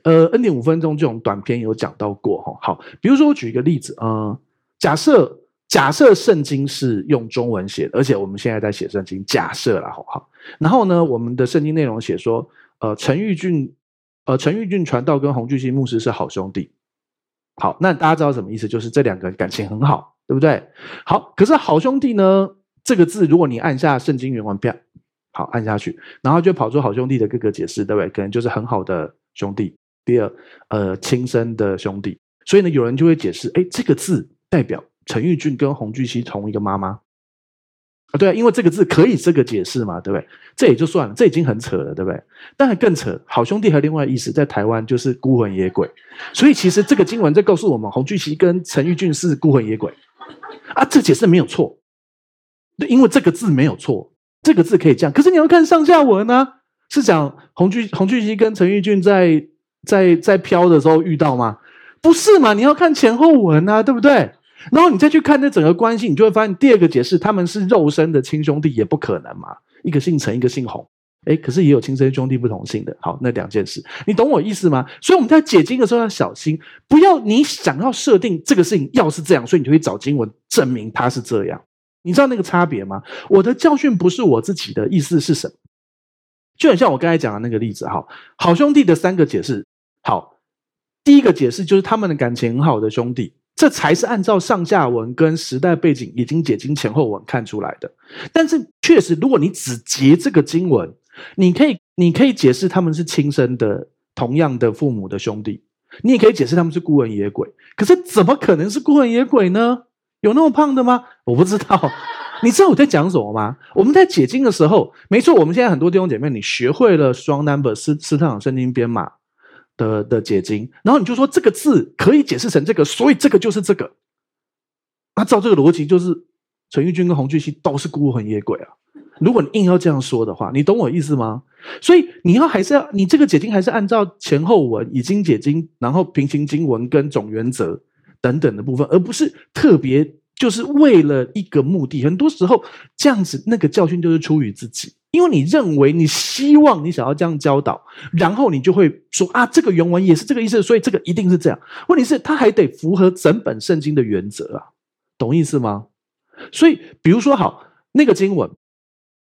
呃，N 点五分钟这种短片有讲到过哈。好，比如说我举一个例子，呃，假设。假设圣经是用中文写的，而且我们现在在写圣经，假设了，好不好？然后呢，我们的圣经内容写说，呃，陈玉俊，呃，陈玉俊传道跟洪巨星牧师是好兄弟。好，那大家知道什么意思？就是这两个感情很好，对不对？好，可是好兄弟呢，这个字，如果你按下圣经原文片，好，按下去，然后就跑出好兄弟的各个解释，对不对？可能就是很好的兄弟，第二，呃，亲生的兄弟。所以呢，有人就会解释，哎，这个字代表。陈玉俊跟洪巨熙同一个妈妈，啊，对啊，因为这个字可以这个解释嘛，对不对？这也就算了，这已经很扯了，对不对？但还更扯，好兄弟还有另外意思，在台湾就是孤魂野鬼。所以其实这个经文在告诉我们，洪巨熙跟陈玉俊是孤魂野鬼啊，这解释没有错，因为这个字没有错，这个字可以这样。可是你要看上下文呢、是讲洪巨洪巨熙跟陈玉俊在在在飘的时候遇到吗？不是嘛？你要看前后文啊，对不对？然后你再去看那整个关系，你就会发现第二个解释，他们是肉身的亲兄弟，也不可能嘛。一个姓陈，一个姓洪，诶，可是也有亲生兄弟不同姓的。好，那两件事，你懂我意思吗？所以我们在解经的时候要小心，不要你想要设定这个事情要是这样，所以你就会找经文证明它是这样。你知道那个差别吗？我的教训不是我自己的意思是什么？就很像我刚才讲的那个例子，哈，好兄弟的三个解释，好，第一个解释就是他们的感情很好的兄弟。这才是按照上下文跟时代背景已经解经前后文看出来的。但是确实，如果你只解这个经文，你可以你可以解释他们是亲生的，同样的父母的兄弟，你也可以解释他们是孤魂野鬼。可是怎么可能是孤魂野鬼呢？有那么胖的吗？我不知道。你知道我在讲什么吗？我们在解经的时候，没错，我们现在很多弟兄姐妹，你学会了 Strong Number 斯斯特朗圣经编码。的的解经，然后你就说这个字可以解释成这个，所以这个就是这个。那照这个逻辑，就是陈玉君跟洪巨熙都是孤魂野鬼啊。如果你硬要这样说的话，你懂我意思吗？所以你要还是要你这个解经还是按照前后文已经解经，然后平行经文跟总原则等等的部分，而不是特别就是为了一个目的。很多时候这样子，那个教训就是出于自己。因为你认为你希望你想要这样教导，然后你就会说啊，这个原文也是这个意思，所以这个一定是这样。问题是，它还得符合整本圣经的原则啊，懂意思吗？所以，比如说，好，那个经文，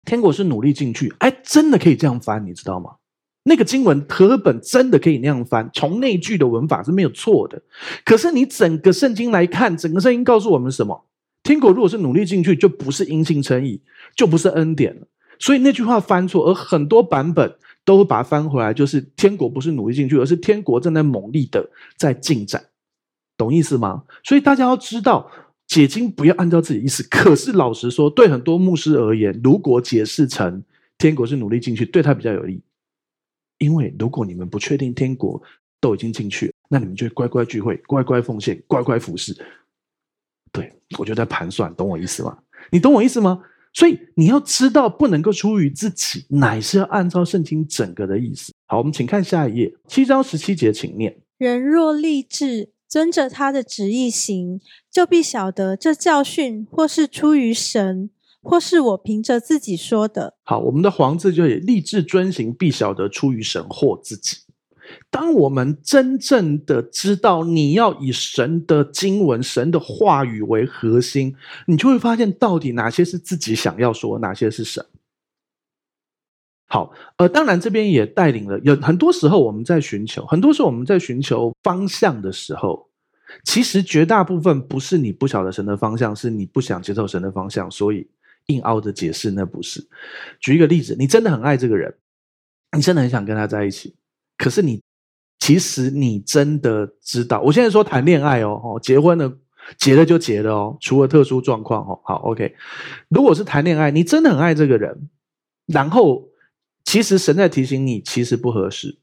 天国是努力进去，哎，真的可以这样翻，你知道吗？那个经文和本真的可以那样翻，从那句的文法是没有错的。可是你整个圣经来看，整个圣经告诉我们什么？天国如果是努力进去，就不是因信称义，就不是恩典了。所以那句话翻错，而很多版本都会把它翻回来，就是天国不是努力进去，而是天国正在猛力的在进展，懂意思吗？所以大家要知道，解经不要按照自己意思。可是老实说，对很多牧师而言，如果解释成天国是努力进去，对他比较有利，因为如果你们不确定天国都已经进去，那你们就乖乖聚会、乖乖奉献、乖乖服侍。对，我就在盘算，懂我意思吗？你懂我意思吗？所以你要知道，不能够出于自己，乃是要按照圣经整个的意思。好，我们请看下一页，七章十七节，请念：人若立志遵着他的旨意行，就必晓得这教训或是出于神，或是我凭着自己说的。好，我们的黄字就也立志遵行，必晓得出于神或自己。当我们真正的知道你要以神的经文、神的话语为核心，你就会发现到底哪些是自己想要说，哪些是神。好，呃，当然这边也带领了，有很多时候我们在寻求，很多时候我们在寻求方向的时候，其实绝大部分不是你不晓得神的方向，是你不想接受神的方向，所以硬凹的解释那不是。举一个例子，你真的很爱这个人，你真的很想跟他在一起。可是你，其实你真的知道，我现在说谈恋爱哦，哦，结婚了，结了就结了哦，除了特殊状况哦，好，OK。如果是谈恋爱，你真的很爱这个人，然后其实神在提醒你，其实不合适，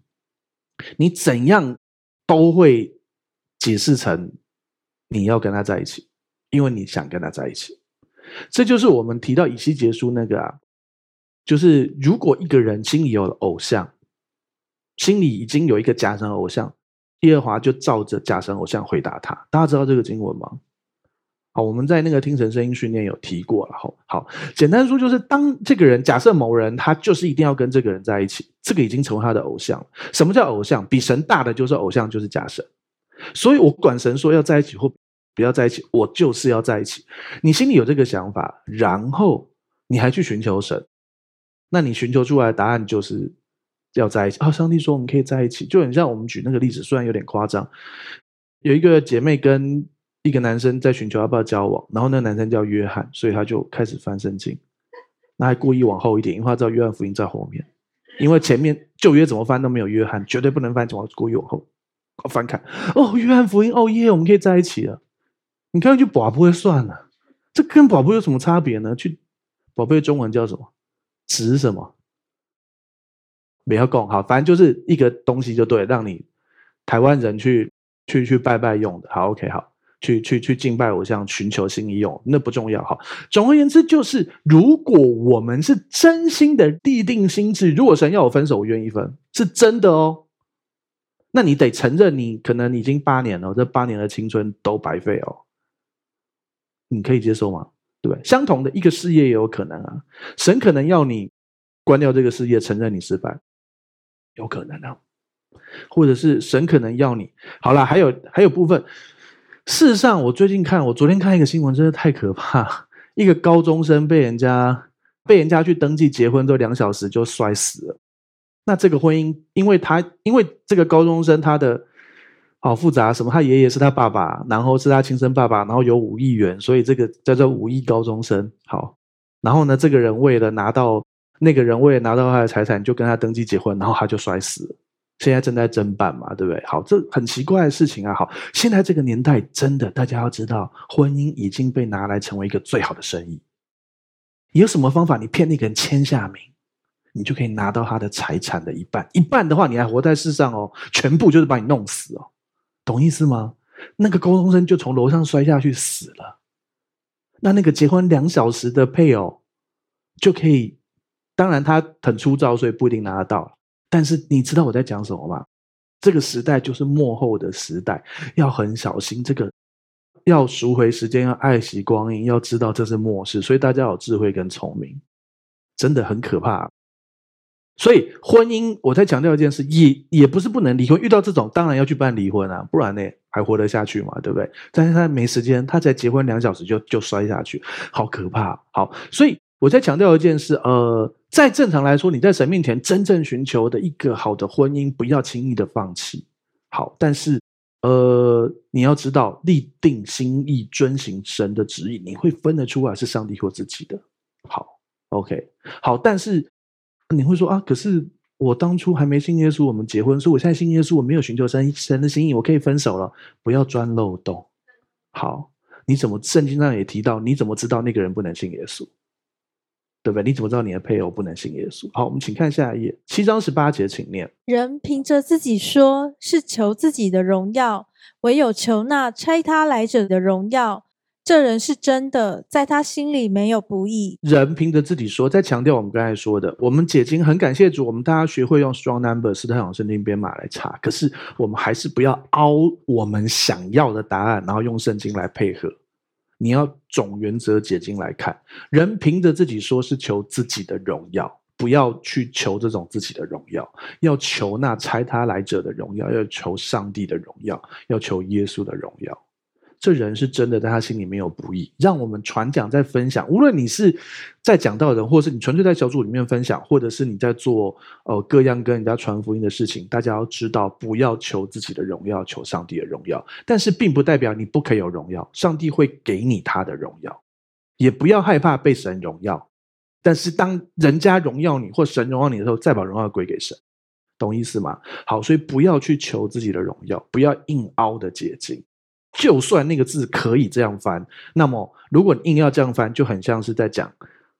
你怎样都会解释成你要跟他在一起，因为你想跟他在一起。这就是我们提到以西结书那个啊，就是如果一个人心里有了偶像。心里已经有一个假神偶像，耶和华就照着假神偶像回答他。大家知道这个经文吗？好，我们在那个听神声音训练有提过了。好，好，简单说就是，当这个人假设某人他就是一定要跟这个人在一起，这个已经成为他的偶像。什么叫偶像？比神大的就是偶像，就是假神。所以我管神说要在一起或不要在一起，我就是要在一起。你心里有这个想法，然后你还去寻求神，那你寻求出来的答案就是。要在一起啊！上帝说我们可以在一起，就很像我们举那个例子，虽然有点夸张。有一个姐妹跟一个男生在寻求要不要交往，然后那个男生叫约翰，所以他就开始翻圣经，那还故意往后一点，因为他知道约翰福音在后面，因为前面旧约怎么翻都没有约翰，绝对不能翻，我故意往后翻看。哦，约翰福音，哦耶，我们可以在一起了。你看去保不会算了，这跟保不有什么差别呢？去宝贝中文叫什么？值什么？没有讲好，反正就是一个东西就对，让你台湾人去去去拜拜用的。好，OK，好，去去去敬拜偶像，寻求心意用，那不重要。好，总而言之，就是如果我们是真心的立定心志，如果神要我分手，我愿意分，是真的哦。那你得承认，你可能已经八年了，这八年的青春都白费哦。你可以接受吗？对不对？相同的一个事业也有可能啊，神可能要你关掉这个事业，承认你失败，有可能啊。或者是神可能要你，好了，还有还有部分。事实上，我最近看，我昨天看一个新闻，真的太可怕。一个高中生被人家被人家去登记结婚，都两小时就摔死了。那这个婚姻，因为他因为这个高中生他的好复杂，什么他爷爷是他爸爸，然后是他亲生爸爸，然后有五亿元，所以这个叫做五亿高中生。好，然后呢，这个人为了拿到那个人为了拿到他的财产，就跟他登记结婚，然后他就摔死了。现在正在侦办嘛，对不对？好，这很奇怪的事情啊。好，现在这个年代真的，大家要知道，婚姻已经被拿来成为一个最好的生意。有什么方法？你骗那个人签下名？你就可以拿到他的财产的一半，一半的话你还活在世上哦，全部就是把你弄死哦，懂意思吗？那个高中生就从楼上摔下去死了，那那个结婚两小时的配偶就可以，当然他很粗糙，所以不一定拿得到，但是你知道我在讲什么吗？这个时代就是末后的时代，要很小心，这个要赎回时间，要爱惜光阴，要知道这是末世，所以大家有智慧跟聪明，真的很可怕。所以婚姻，我再强调一件事，也也不是不能离婚。遇到这种，当然要去办离婚啊，不然呢还活得下去嘛，对不对？但是他没时间，他才结婚两小时就就摔下去，好可怕。好，所以我再强调一件事，呃，在正常来说，你在神面前真正寻求的一个好的婚姻，不要轻易的放弃。好，但是呃，你要知道，立定心意，遵行神的旨意，你会分得出来是上帝或自己的。好，OK，好，但是。你会说啊，可是我当初还没信耶稣，我们结婚，所以我现在信耶稣，我没有寻求神神的心意，我可以分手了。不要钻漏洞。好，你怎么圣经上也提到？你怎么知道那个人不能信耶稣？对不对？你怎么知道你的配偶不能信耶稣？好，我们请看下一页，七章十八节，请念：人凭着自己说是求自己的荣耀，唯有求那差他来者的荣耀。这人是真的，在他心里没有不义。人凭着自己说，在强调我们刚才说的，我们解经很感谢主，我们大家学会用 strong number 斯特海圣经编码来查。可是我们还是不要凹我们想要的答案，然后用圣经来配合。你要总原则解经来看，人凭着自己说是求自己的荣耀，不要去求这种自己的荣耀，要求那差他来者的荣耀，要求上帝的荣耀，要求耶稣的荣耀。这人是真的，在他心里没有不义。让我们传讲在分享，无论你是在讲道人，或是你纯粹在小组里面分享，或者是你在做呃各样跟人家传福音的事情，大家要知道，不要求自己的荣耀，求上帝的荣耀。但是并不代表你不可以有荣耀，上帝会给你他的荣耀。也不要害怕被神荣耀，但是当人家荣耀你或神荣耀你的时候，再把荣耀归给神，懂意思吗？好，所以不要去求自己的荣耀，不要硬凹的捷径。就算那个字可以这样翻，那么如果硬要这样翻，就很像是在讲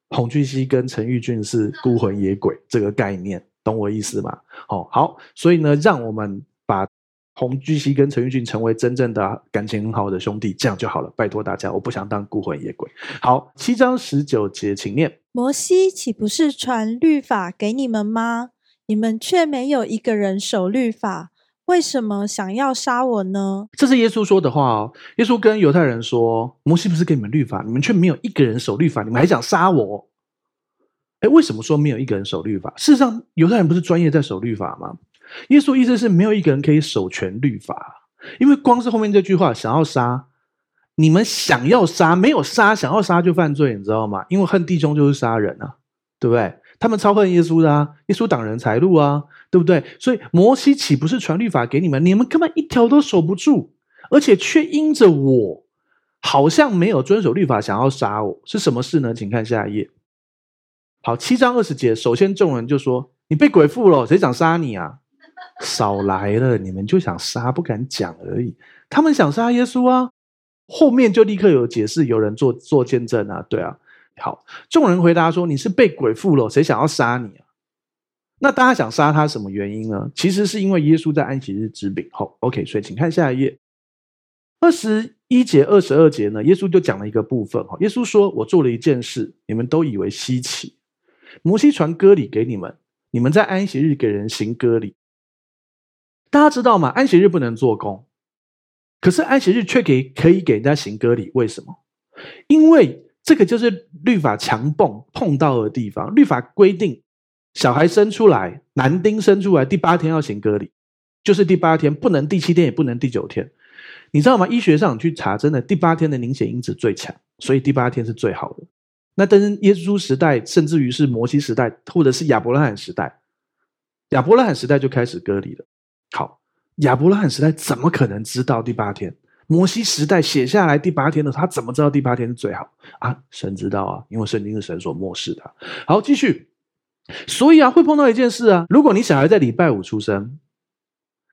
洪君熙跟陈玉俊是孤魂野鬼这个概念，懂我意思吗？好，好，所以呢，让我们把洪君熙跟陈玉俊成为真正的感情很好的兄弟，这样就好了。拜托大家，我不想当孤魂野鬼。好，七章十九节，请念：摩西岂不是传律法给你们吗？你们却没有一个人守律法。为什么想要杀我呢？这是耶稣说的话哦。耶稣跟犹太人说：“摩西不是给你们律法，你们却没有一个人守律法，你们还想杀我？”哎，为什么说没有一个人守律法？事实上，犹太人不是专业在守律法吗？耶稣意思是没有一个人可以守全律法，因为光是后面这句话“想要杀”，你们想要杀，没有杀，想要杀就犯罪，你知道吗？因为恨弟兄就是杀人啊，对不对？他们超恨耶稣的啊，耶稣挡人财路啊，对不对？所以摩西岂不是传律法给你们？你们根本一条都守不住，而且却因着我好像没有遵守律法，想要杀我，是什么事呢？请看下一页。好，七章二十节，首先众人就说：“你被鬼附了，谁想杀你啊？”少来了，你们就想杀，不敢讲而已。他们想杀耶稣啊，后面就立刻有解释，有人做做见证啊，对啊。好，众人回答说：“你是被鬼附了，谁想要杀你啊？”那大家想杀他什么原因呢？其实是因为耶稣在安息日治病。好，OK，所以请看下一页，二十一节、二十二节呢，耶稣就讲了一个部分。哈，耶稣说：“我做了一件事，你们都以为稀奇。摩西传割礼给你们，你们在安息日给人行割礼。大家知道吗？安息日不能做工，可是安息日却给可以给人家行割礼，为什么？因为这个就是律法强蹦碰到的地方。律法规定，小孩生出来，男丁生出来，第八天要行割礼，就是第八天，不能第七天，也不能第九天。你知道吗？医学上去查，真的第八天的凝血因子最强，所以第八天是最好的。那但是耶稣时代，甚至于是摩西时代，或者是亚伯拉罕时代，亚伯拉罕时代就开始割礼了。好，亚伯拉罕时代怎么可能知道第八天？摩西时代写下来第八天的，他怎么知道第八天是最好啊？神知道啊，因为圣经是神所默示的。好，继续。所以啊，会碰到一件事啊，如果你小孩在礼拜五出生，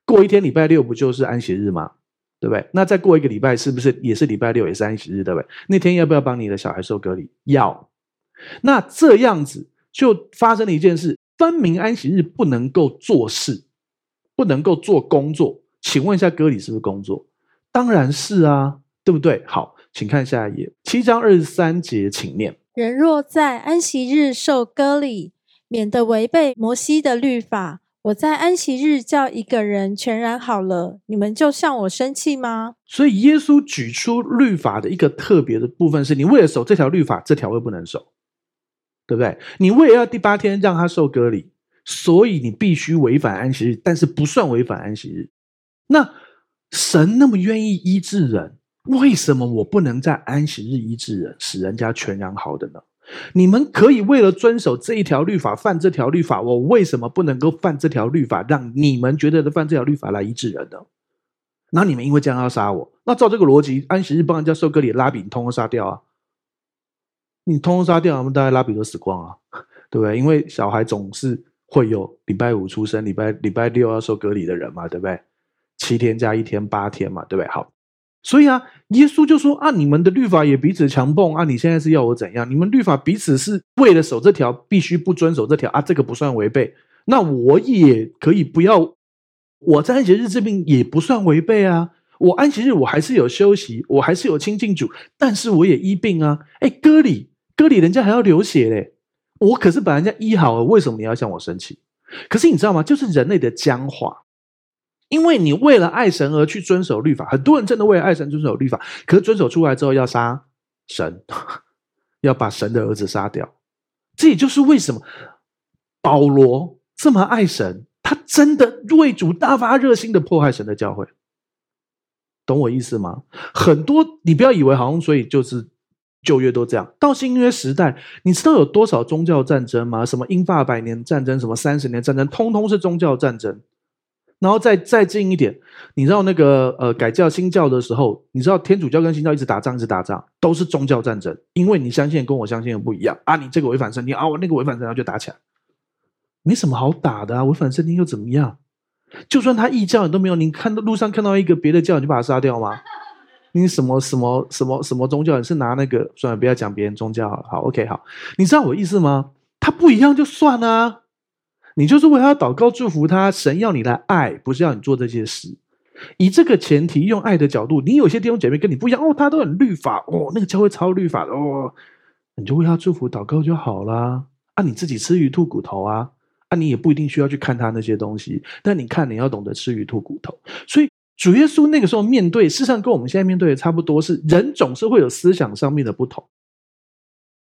过一天礼拜六不就是安息日吗？对不对？那再过一个礼拜，是不是也是礼拜六，也是安息日？对不对？那天要不要帮你的小孩受割礼？要。那这样子就发生了一件事，分明安息日不能够做事，不能够做工作。请问一下，割礼是不是工作？当然是啊，对不对？好，请看下一页，七章二十三节，请念：人若在安息日受割礼，免得违背摩西的律法。我在安息日叫一个人全然好了，你们就向我生气吗？所以耶稣举出律法的一个特别的部分是，你为了守这条律法，这条又不能守，对不对？你为了要第八天让他受割礼，所以你必须违反安息日，但是不算违反安息日。那神那么愿意医治人，为什么我不能在安息日医治人，使人家全然好的呢？你们可以为了遵守这一条律法犯这条律法，我为什么不能够犯这条律法，让你们觉得的犯这条律法来医治人呢？那你们因为这样要杀我，那照这个逻辑，安息日帮人家受割礼，拉比你通通杀掉啊！你通通杀掉，我们大概拉比都死光啊，对不对？因为小孩总是会有礼拜五出生、礼拜礼拜六要受割礼的人嘛，对不对？七天加一天，八天嘛，对不对？好。所以啊，耶稣就说啊，你们的律法也彼此强蹦啊！你现在是要我怎样？你们律法彼此是为了守这条，必须不遵守这条啊，这个不算违背。那我也可以不要，我在安息日治病也不算违背啊。我安息日我还是有休息，我还是有亲近主，但是我也医病啊。哎，割礼割礼，人家还要流血嘞，我可是把人家医好了，为什么你要向我生气？可是你知道吗？就是人类的僵化。因为你为了爱神而去遵守律法，很多人真的为了爱神遵守律法，可是遵守出来之后要杀神，要把神的儿子杀掉。这也就是为什么保罗这么爱神，他真的为主大发热心的迫害神的教会，懂我意思吗？很多你不要以为好像所以就是旧约都这样，到新约时代，你知道有多少宗教战争吗？什么英法百年战争，什么三十年战争，通通是宗教战争。然后再再近一点，你知道那个呃改教新教的时候，你知道天主教跟新教一直打仗，一直打仗，都是宗教战争，因为你相信跟我相信的不一样啊，你这个违反圣经啊，我那个违反圣经就打起来，没什么好打的啊，违反圣经又怎么样？就算他异教你都没有，你看到路上看到一个别的教，你就把他杀掉吗？你什么什么什么什么宗教？你是拿那个算了，不要讲别人宗教好了，好，OK，好，你知道我意思吗？他不一样就算了啊。你就是为他祷告祝福他，神要你来爱，不是要你做这些事。以这个前提，用爱的角度，你有些弟兄姐妹跟你不一样哦，他都很律法哦，那个教会超律法的哦，你就为他祝福祷告就好啦。啊，你自己吃鱼吐骨头啊，啊，你也不一定需要去看他那些东西，但你看你要懂得吃鱼吐骨头。所以主耶稣那个时候面对，事实上跟我们现在面对的差不多，是人总是会有思想上面的不同。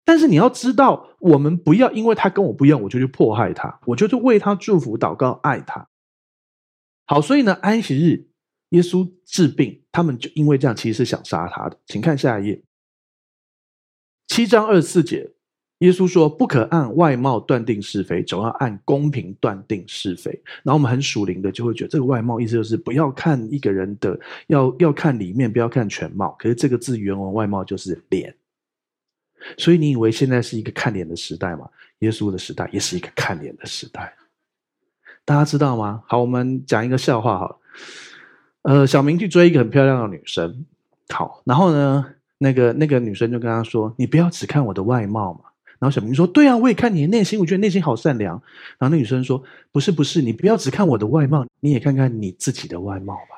但是你要知道，我们不要因为他跟我不一样，我就去迫害他，我就去为他祝福、祷告、爱他。好，所以呢，安息日耶稣治病，他们就因为这样，其实是想杀他的。请看下一页，七章二十四节，耶稣说：“不可按外貌断定是非，总要按公平断定是非。”然后我们很属灵的就会觉得，这个外貌意思就是不要看一个人的，要要看里面，不要看全貌。可是这个字原文外貌就是脸。所以你以为现在是一个看脸的时代吗？耶稣的时代也是一个看脸的时代，大家知道吗？好，我们讲一个笑话好了。呃，小明去追一个很漂亮的女生，好，然后呢，那个那个女生就跟他说：“你不要只看我的外貌嘛。”然后小明说：“对啊，我也看你的内心，我觉得内心好善良。”然后那女生说：“不是不是，你不要只看我的外貌，你也看看你自己的外貌吧。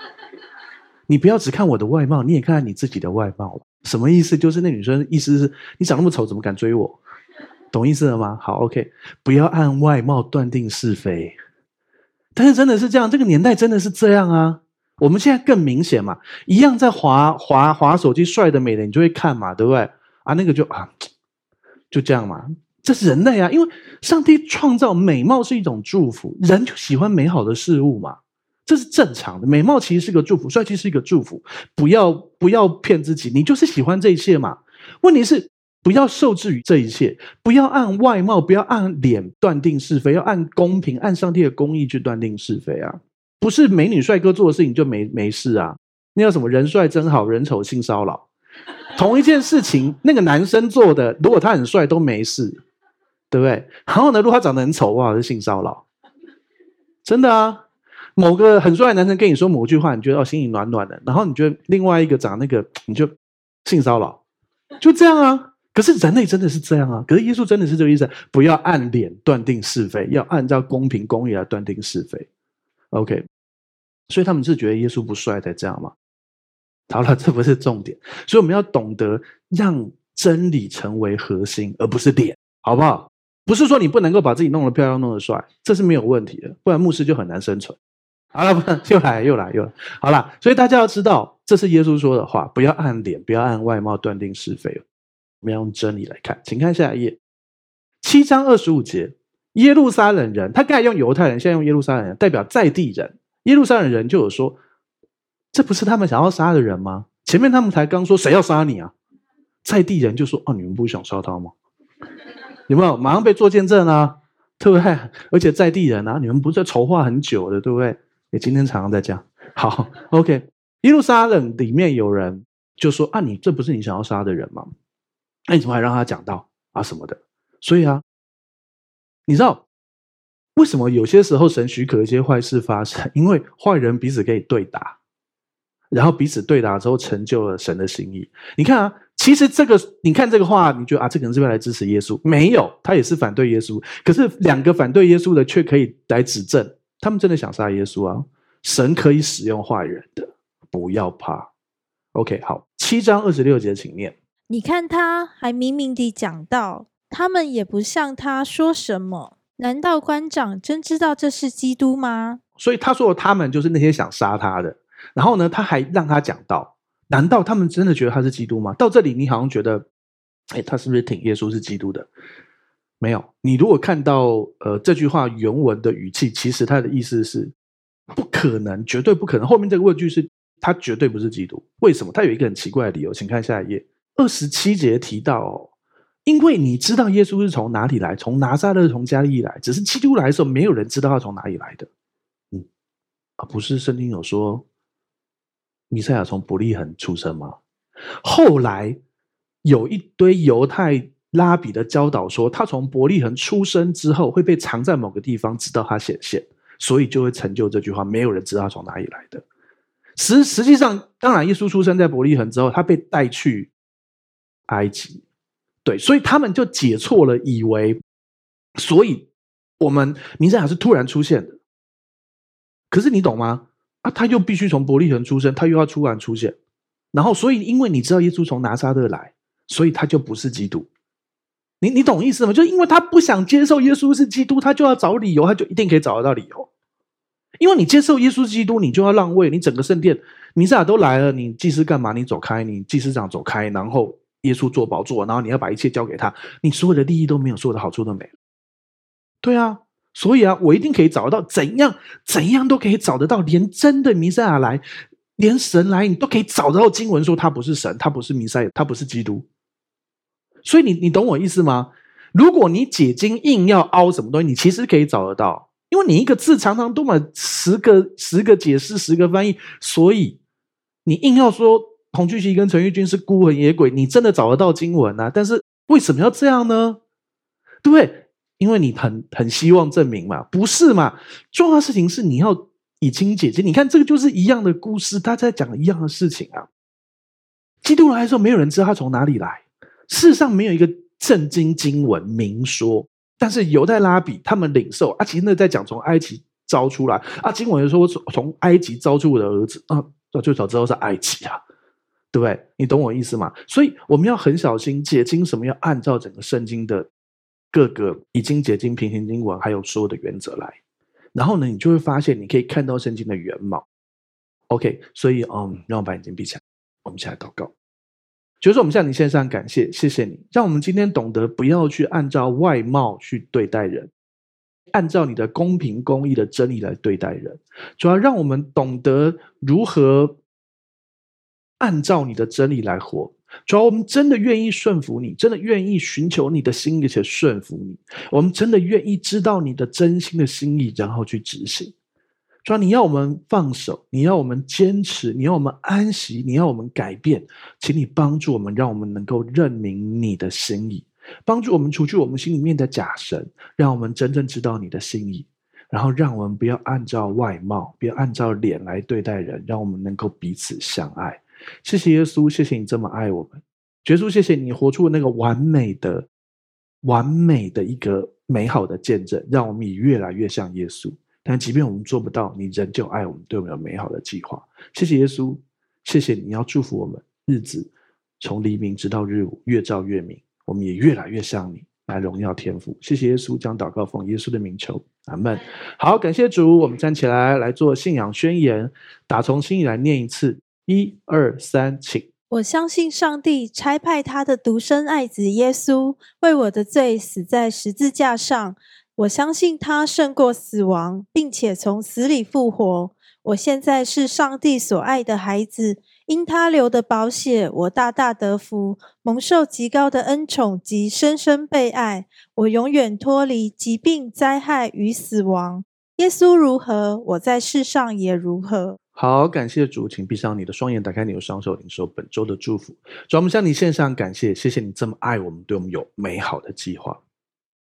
你不要只看我的外貌，你也看看你自己的外貌。什么意思？就是那女生意思是你长那么丑，怎么敢追我？懂意思了吗？好，OK，不要按外貌断定是非。但是真的是这样，这个年代真的是这样啊。我们现在更明显嘛，一样在滑滑滑手机，帅的美的你就会看嘛，对不对？啊，那个就啊。”就这样嘛，这是人类啊，因为上帝创造美貌是一种祝福，人就喜欢美好的事物嘛，这是正常的。美貌其实是个祝福，帅气是一个祝福，不要不要骗自己，你就是喜欢这一切嘛。问题是不要受制于这一切，不要按外貌，不要按脸断定是非，要按公平，按上帝的公义去断定是非啊。不是美女帅哥做的事情就没没事啊。那叫什么人帅真好人丑性骚扰。同一件事情，那个男生做的，如果他很帅都没事，对不对？然后呢，如果他长得很丑，哇，是性骚扰，真的啊！某个很帅的男生跟你说某句话，你觉得哦，心里暖暖的，然后你觉得另外一个长那个，你就性骚扰，就这样啊。可是人类真的是这样啊，可是耶稣真的是这个意思，不要按脸断定是非，要按照公平公义来断定是非。OK，所以他们是觉得耶稣不帅才这样吗？好了，这不是重点，所以我们要懂得让真理成为核心，而不是脸，好不好？不是说你不能够把自己弄得漂亮、弄得帅，这是没有问题的，不然牧师就很难生存。好了，不，又来又来又来，好了，所以大家要知道，这是耶稣说的话，不要按脸，不要按外貌断定是非，我们要用真理来看。请看下一页，七章二十五节，耶路撒冷人，他刚才用犹太人，现在用耶路撒冷人，代表在地人。耶路撒冷人就有说。这不是他们想要杀的人吗？前面他们才刚说谁要杀你啊？在地人就说：“哦，你们不想杀他吗？有没有？马上被做见证啊，对不对？而且在地人啊，你们不是在筹划很久的，对不对？也今天常常在讲。好，OK。耶路撒冷里面有人就说：啊，你这不是你想要杀的人吗？那你怎么还让他讲道啊什么的？所以啊，你知道为什么有些时候神许可一些坏事发生？因为坏人彼此可以对打。然后彼此对打之后，成就了神的心意。你看啊，其实这个，你看这个话，你觉得啊，这个人是不是来支持耶稣？没有，他也是反对耶稣。可是两个反对耶稣的，却可以来指证，他们真的想杀耶稣啊！神可以使用坏人的，不要怕。OK，好，七章二十六节，请念。你看他还明明地讲到，他们也不向他说什么。难道官长真知道这是基督吗？所以他说的他们就是那些想杀他的。然后呢，他还让他讲到，难道他们真的觉得他是基督吗？到这里，你好像觉得，哎，他是不是挺耶稣是基督的？没有。你如果看到呃这句话原文的语气，其实他的意思是不可能，绝对不可能。后面这个问句是他绝对不是基督。为什么？他有一个很奇怪的理由，请看下一页，二十七节提到，因为你知道耶稣是从哪里来，从拿撒勒，从加利利来，只是基督来的时候，没有人知道他从哪里来的。嗯，啊，不是圣经有说。弥赛亚从伯利恒出生吗？后来有一堆犹太拉比的教导说，他从伯利恒出生之后会被藏在某个地方，直到他显现，所以就会成就这句话。没有人知道他从哪里来的。实实际上，当然，耶稣出生在伯利恒之后，他被带去埃及，对，所以他们就解错了，以为，所以我们弥赛亚是突然出现的。可是你懂吗？啊，他又必须从伯利恒出生，他又要突然出现，然后所以因为你知道耶稣从拿撒勒来，所以他就不是基督。你你懂意思吗？就因为他不想接受耶稣是基督，他就要找理由，他就一定可以找得到理由。因为你接受耶稣基督，你就要让位，你整个圣殿弥赛亚都来了，你祭司干嘛？你走开，你祭司长走开，然后耶稣坐宝座，然后你要把一切交给他，你所有的利益都没有，所有的好处都没了。对啊。所以啊，我一定可以找得到怎样怎样都可以找得到，连真的弥赛亚来，连神来，你都可以找得到经文说他不是神，他不是弥赛，他不是基督。所以你你懂我意思吗？如果你解经硬要凹什么东西，你其实可以找得到，因为你一个字常常多么十个十个解释，十个翻译，所以你硬要说洪俊熙跟陈玉君是孤魂野鬼，你真的找得到经文啊？但是为什么要这样呢？对不对？因为你很很希望证明嘛，不是嘛？重要事情是你要以经解经。你看这个就是一样的故事，他在讲一样的事情啊。基督来的时候，没有人知道他从哪里来。世上没有一个圣经经文明说，但是犹太拉比他们领受啊，其实那在讲从埃及招出来啊，经文说从埃及招出我的儿子啊，最早知道是埃及啊。对不对？你懂我意思吗？所以我们要很小心解经，什么要按照整个圣经的各个已经解经平行经文，还有所有的原则来。然后呢，你就会发现，你可以看到圣经的原貌。OK，所以嗯，让我把眼睛闭起来，我们起来祷告。就是我们向你献上感谢，谢谢你，让我们今天懂得不要去按照外貌去对待人，按照你的公平公义的真理来对待人。主要让我们懂得如何。按照你的真理来活，主要我们真的愿意顺服你，真的愿意寻求你的心意且顺服你。我们真的愿意知道你的真心的心意，然后去执行。主要你要我们放手，你要我们坚持，你要我们安息，你要我们改变，请你帮助我们，让我们能够认明你的心意，帮助我们除去我们心里面的假神，让我们真正知道你的心意，然后让我们不要按照外貌，不要按照脸来对待人，让我们能够彼此相爱。谢谢耶稣，谢谢你这么爱我们，耶稣，谢谢你活出那个完美的、完美的一个美好的见证，让我们也越来越像耶稣。但即便我们做不到，你仍旧爱我们，对我们有美好的计划。谢谢耶稣，谢谢你要祝福我们，日子从黎明直到日午，越照越明，我们也越来越像你，来荣耀天赋。谢谢耶稣，将祷告奉耶稣的名求，阿门。好，感谢主，我们站起来来做信仰宣言，打从心里来念一次。一二三，请！我相信上帝差派他的独生爱子耶稣为我的罪死在十字架上。我相信他胜过死亡，并且从死里复活。我现在是上帝所爱的孩子，因他流的宝血，我大大得福，蒙受极高的恩宠及深深被爱。我永远脱离疾病、灾害与死亡。耶稣如何，我在世上也如何。好，感谢主，请闭上你的双眼，打开你的双手，领受本周的祝福。主，我们向你献上感谢，谢谢你这么爱我们，对我们有美好的计划。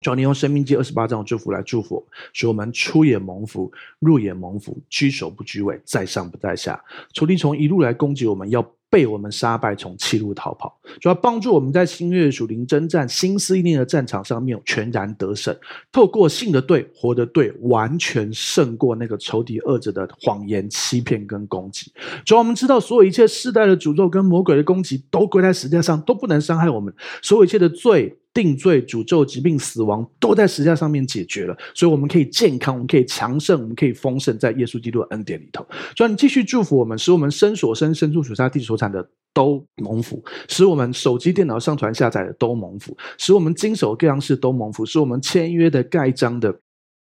主，你用生命记二十八章的祝福来祝福我们，使我们出也蒙福，入也蒙福，居首不居尾，在上不在下。仇敌从一路来攻击我们，要。被我们杀败，从七路逃跑，主要帮助我们在新约属灵征战、心思意念的战场上面全然得胜。透过信的对、活的对，完全胜过那个仇敌恶者的谎言、欺骗跟攻击。主要我们知道，所有一切世代的诅咒跟魔鬼的攻击，都归在十字架上，都不能伤害我们。所有一切的罪。定罪、诅咒、疾病、死亡都在十字架上面解决了，所以我们可以健康，我们可以强盛，我们可以丰盛，在耶稣基督的恩典里头。主啊，你继续祝福我们，使我们身所生、身处所在、地所产的都蒙福；使我们手机、电脑上传下载的都蒙福；使我们经手各样事都蒙福；使我们签约的、盖章的、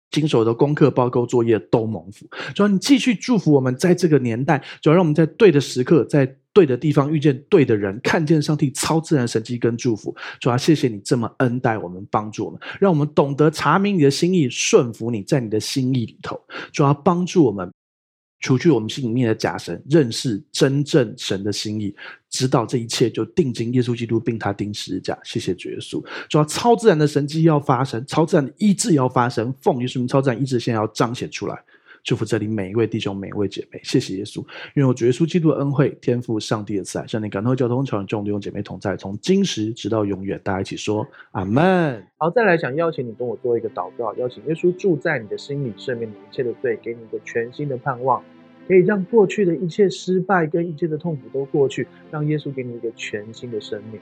经手的功课、报告、作业都蒙福。主啊，你继续祝福我们，在这个年代，主要让我们在对的时刻，在。对的地方遇见对的人，看见上帝超自然神迹跟祝福。主啊，谢谢你这么恩待我们，帮助我们，让我们懂得查明你的心意，顺服你在你的心意里头。主啊，帮助我们除去我们心里面的假神，认识真正神的心意，知道这一切就定睛耶稣基督，并他钉十字架。谢谢主耶稣。主啊，超自然的神迹要发生，超自然的医治要发生，奉耶稣名，超自然医治现在要彰显出来。祝福这里每一位弟兄、每一位姐妹，谢谢耶稣，愿我主耶稣基督的恩惠、天赋上帝的慈爱、向你感动交通、传众弟兄姐妹同在，从今时直到永远，大家一起说阿门。好，再来想邀请你跟我做一个祷告，邀请耶稣住在你的心里，赦免你一切的罪，给你一个全新的盼望，可以让过去的一切失败跟一切的痛苦都过去，让耶稣给你一个全新的生命。